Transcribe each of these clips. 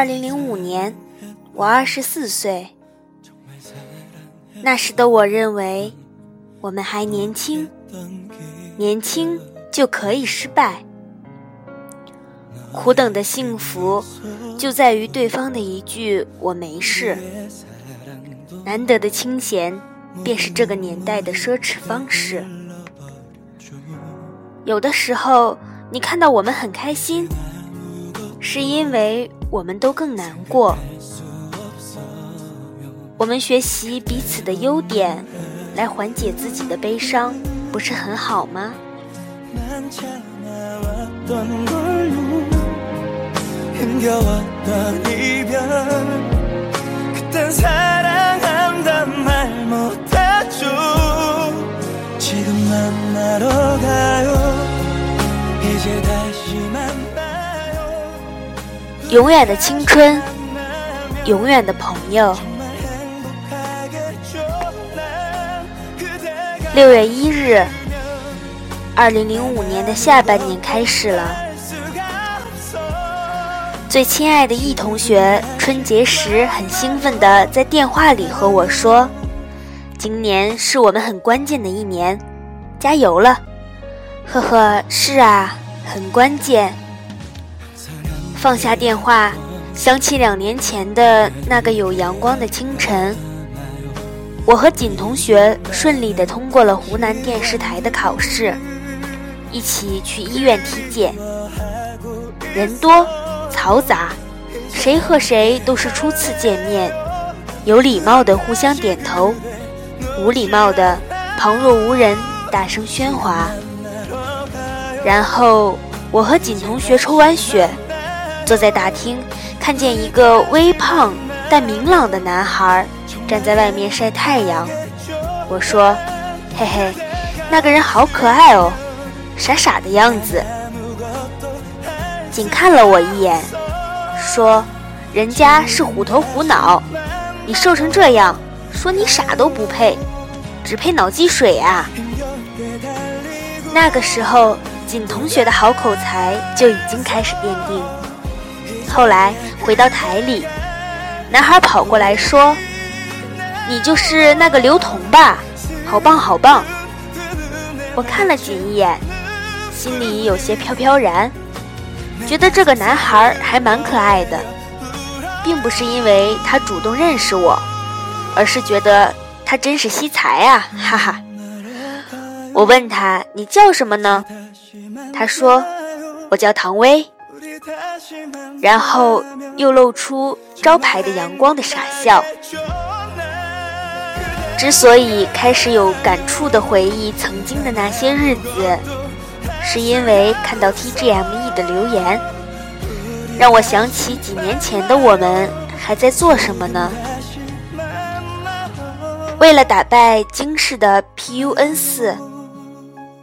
二零零五年，我二十四岁。那时的我认为，我们还年轻，年轻就可以失败。苦等的幸福，就在于对方的一句“我没事”。难得的清闲，便是这个年代的奢侈方式。有的时候，你看到我们很开心，是因为我们都更难过。我们学习彼此的优点，来缓解自己的悲伤，不是很好吗？永远的青春，永远的朋友。六月一日，二零零五年的下半年开始了。最亲爱的易同学，春节时很兴奋的在电话里和我说：“今年是我们很关键的一年，加油了！”呵呵，是啊，很关键。放下电话，想起两年前的那个有阳光的清晨。我和锦同学顺利的通过了湖南电视台的考试，一起去医院体检。人多，嘈杂，谁和谁都是初次见面，有礼貌的互相点头，无礼貌的旁若无人，大声喧哗。然后我和锦同学抽完血，坐在大厅，看见一个微胖但明朗的男孩。站在外面晒太阳，我说：“嘿嘿，那个人好可爱哦，傻傻的样子。”仅看了我一眼，说：“人家是虎头虎脑，你瘦成这样，说你傻都不配，只配脑积水啊！”那个时候，锦同学的好口才就已经开始奠定。后来回到台里，男孩跑过来说。你就是那个刘同吧？好棒好棒！我看了锦一眼，心里有些飘飘然，觉得这个男孩还蛮可爱的，并不是因为他主动认识我，而是觉得他真是惜才啊！哈哈。我问他你叫什么呢？他说我叫唐薇，然后又露出招牌的阳光的傻笑。之所以开始有感触的回忆曾经的那些日子，是因为看到 TGME 的留言，让我想起几年前的我们还在做什么呢？为了打败京市的 PUN 四，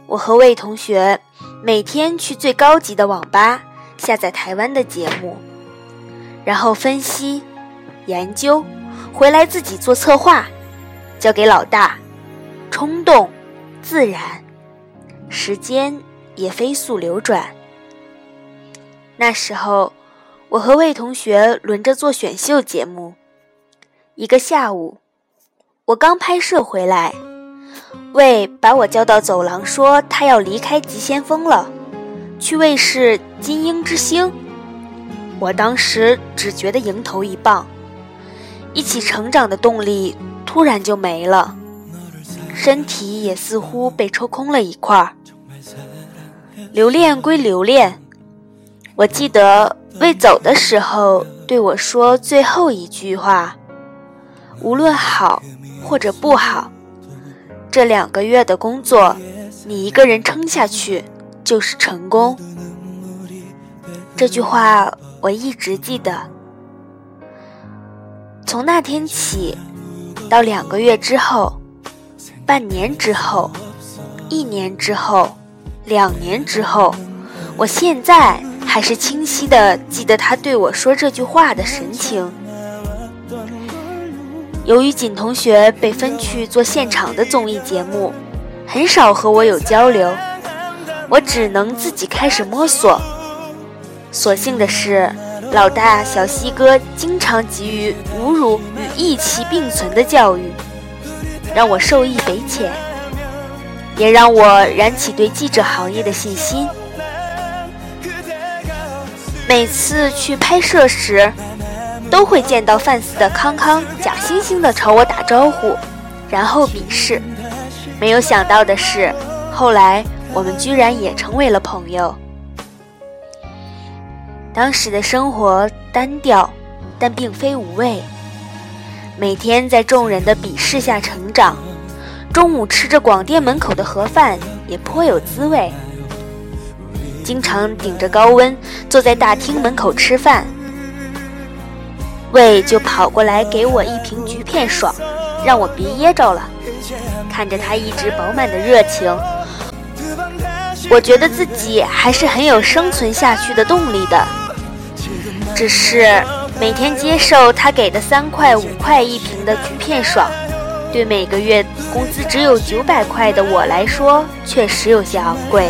我和魏同学每天去最高级的网吧下载台湾的节目，然后分析、研究，回来自己做策划。交给老大，冲动，自然，时间也飞速流转。那时候，我和魏同学轮着做选秀节目。一个下午，我刚拍摄回来，魏把我叫到走廊，说他要离开急先锋了，去卫视《金鹰之星》。我当时只觉得迎头一棒，一起成长的动力。突然就没了，身体也似乎被抽空了一块儿。留恋归留恋，我记得未走的时候对我说最后一句话：无论好或者不好，这两个月的工作，你一个人撑下去就是成功。这句话我一直记得。从那天起。到两个月之后，半年之后，一年之后，两年之后，我现在还是清晰的记得他对我说这句话的神情。由于锦同学被分去做现场的综艺节目，很少和我有交流，我只能自己开始摸索。所幸的是，老大小西哥经常给予侮辱与义气并存的教育，让我受益匪浅，也让我燃起对记者行业的信心。每次去拍摄时，都会见到范四的康康假惺惺地朝我打招呼，然后鄙视。没有想到的是，后来我们居然也成为了朋友。当时的生活单调，但并非无味。每天在众人的鄙视下成长，中午吃着广电门口的盒饭也颇有滋味。经常顶着高温坐在大厅门口吃饭，胃就跑过来给我一瓶橘片爽，让我别噎着了。看着他一直饱满的热情，我觉得自己还是很有生存下去的动力的。只是每天接受他给的三块五块一瓶的橘片爽，对每个月工资只有九百块的我来说，确实有些昂贵。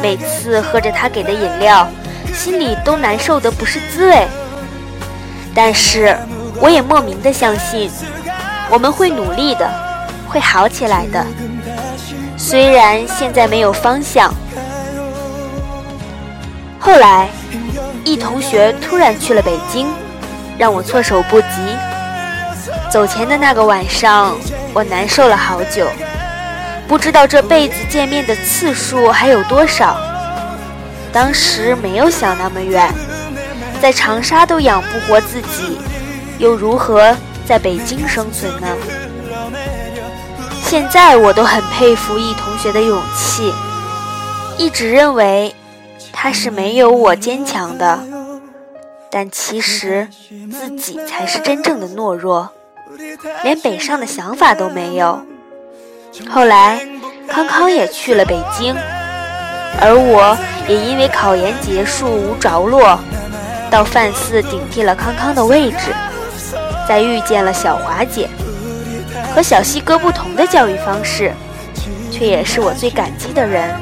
每次喝着他给的饮料，心里都难受的不是滋味。但是我也莫名的相信，我们会努力的，会好起来的。虽然现在没有方向。后来，一同学突然去了北京，让我措手不及。走前的那个晚上，我难受了好久。不知道这辈子见面的次数还有多少。当时没有想那么远，在长沙都养不活自己，又如何在北京生存呢？现在我都很佩服易同学的勇气，一直认为他是没有我坚强的，但其实自己才是真正的懦弱，连北上的想法都没有。后来，康康也去了北京，而我也因为考研结束无着落，到范四顶替了康康的位置，再遇见了小华姐，和小西哥不同的教育方式，却也是我最感激的人。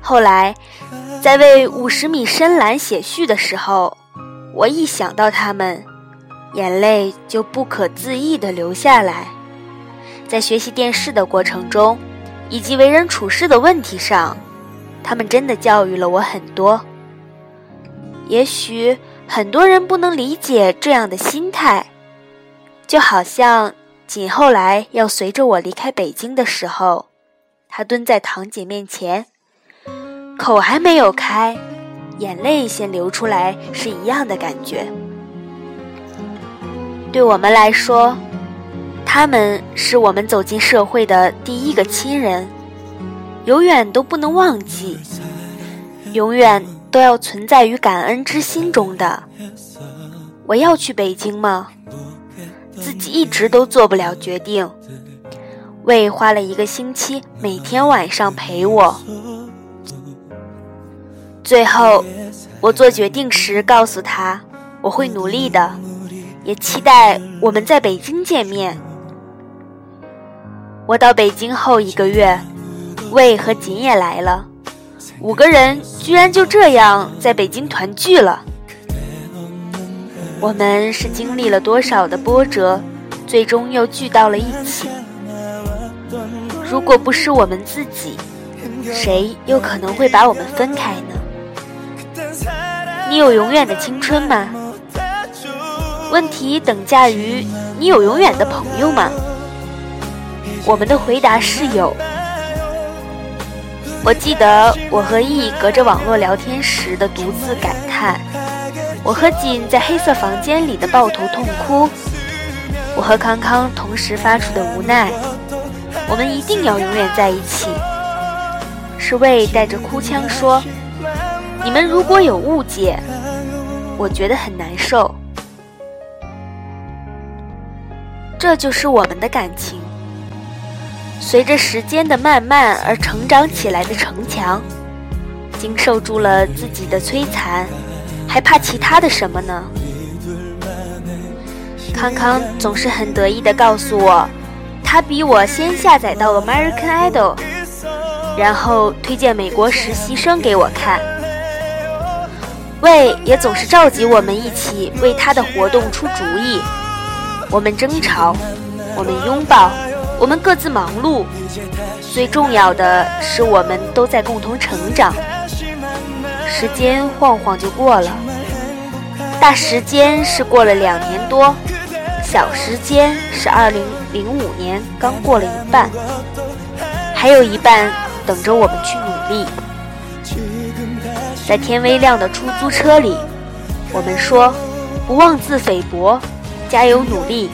后来，在为五十米深蓝写序的时候，我一想到他们，眼泪就不可自抑地流下来。在学习电视的过程中，以及为人处事的问题上，他们真的教育了我很多。也许很多人不能理解这样的心态，就好像锦后来要随着我离开北京的时候，他蹲在堂姐面前，口还没有开，眼泪先流出来是一样的感觉。对我们来说。他们是我们走进社会的第一个亲人，永远都不能忘记，永远都要存在于感恩之心中的。我要去北京吗？自己一直都做不了决定。魏花了一个星期，每天晚上陪我。最后，我做决定时告诉他，我会努力的，也期待我们在北京见面。我到北京后一个月，魏和锦也来了，五个人居然就这样在北京团聚了。我们是经历了多少的波折，最终又聚到了一起。如果不是我们自己，谁又可能会把我们分开呢？你有永远的青春吗？问题等价于你有永远的朋友吗？我们的回答是有。我记得我和易隔着网络聊天时的独自感叹，我和锦在黑色房间里的抱头痛哭，我和康康同时发出的无奈。我们一定要永远在一起。是魏带着哭腔说：“你们如果有误解，我觉得很难受。”这就是我们的感情。随着时间的慢慢而成长起来的城墙，经受住了自己的摧残，还怕其他的什么呢？康康总是很得意地告诉我，他比我先下载到 American Idol，然后推荐美国实习生给我看。魏也总是召集我们一起为他的活动出主意。我们争吵，我们拥抱，我们各自忙碌。最重要的是，我们都在共同成长。时间晃晃就过了，大时间是过了两年多，小时间是二零零五年刚过了一半，还有一半等着我们去努力。在天微亮的出租车里，我们说：不妄自菲薄，加油努力，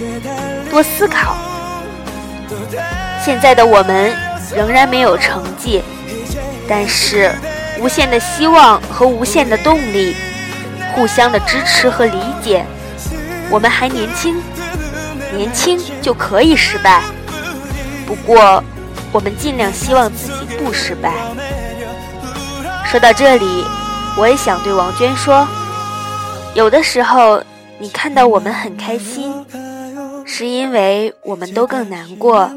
多思考。现在的我们仍然没有成绩，但是无限的希望和无限的动力，互相的支持和理解。我们还年轻，年轻就可以失败。不过，我们尽量希望自己不失败。说到这里。我也想对王娟说，有的时候你看到我们很开心，是因为我们都更难过。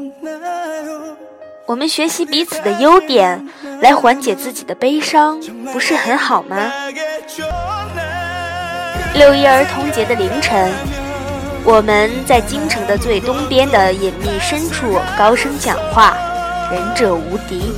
我们学习彼此的优点，来缓解自己的悲伤，不是很好吗？六一儿童节的凌晨，我们在京城的最东边的隐秘深处高声讲话，仁者无敌。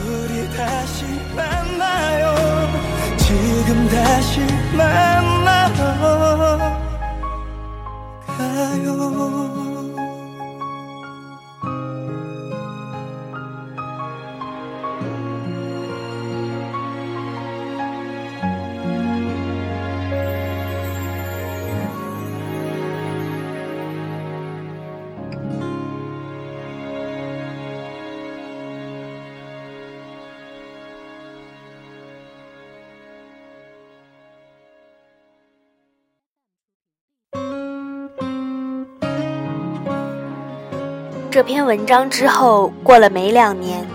这篇文章之后，过了没两年，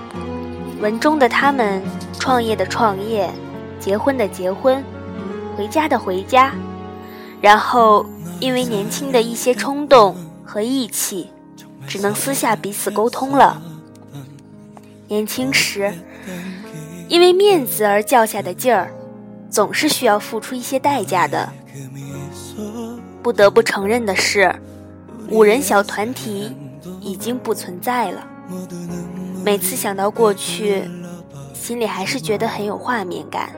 文中的他们创业的创业，结婚的结婚，回家的回家，然后因为年轻的一些冲动和义气，只能私下彼此沟通了。年轻时，因为面子而较下的劲儿，总是需要付出一些代价的。不得不承认的是，五人小团体。已经不存在了。每次想到过去，心里还是觉得很有画面感。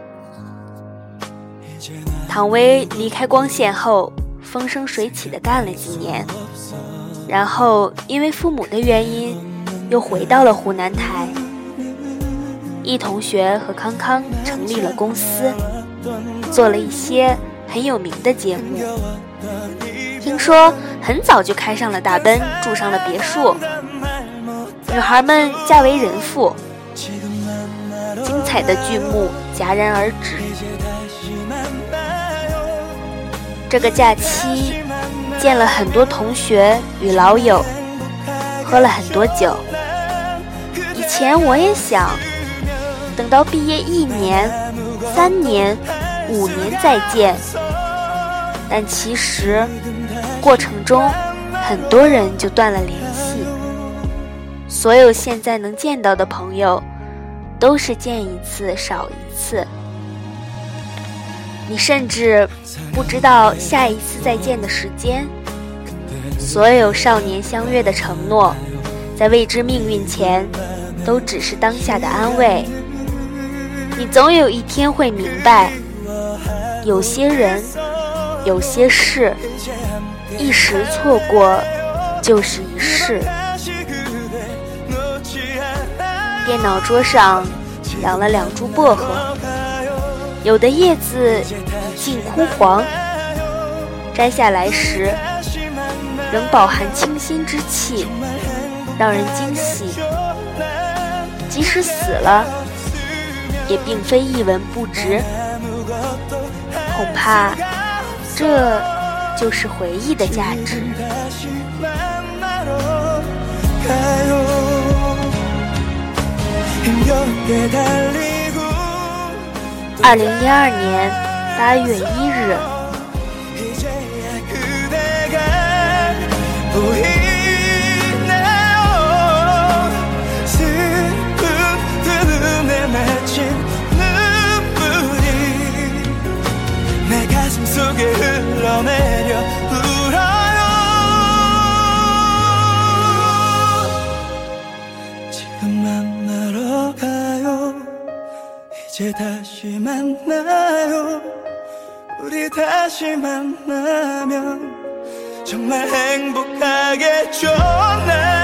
唐薇离开光线后，风生水起的干了几年，然后因为父母的原因，又回到了湖南台。易同学和康康成立了公司，做了一些很有名的节目。听说很早就开上了大奔，住上了别墅，女孩们嫁为人妇，精彩的剧目戛然而止。这个假期见了很多同学与老友，喝了很多酒。以前我也想等到毕业一年、三年、五年再见，但其实。过程中，很多人就断了联系。所有现在能见到的朋友，都是见一次少一次。你甚至不知道下一次再见的时间。所有少年相约的承诺，在未知命运前，都只是当下的安慰。你总有一天会明白，有些人，有些事。一时错过，就是一世。电脑桌上养了两株薄荷，有的叶子已近枯黄，摘下来时仍饱含清新之气，让人惊喜。即使死了，也并非一文不值。恐怕这。就是回忆的价值。二零一二年八月一日。 흘러내려 울어요. 지금 만나러 가요. 이제 다시 만나요. 우리 다시 만나면 정말 행복하겠죠? 나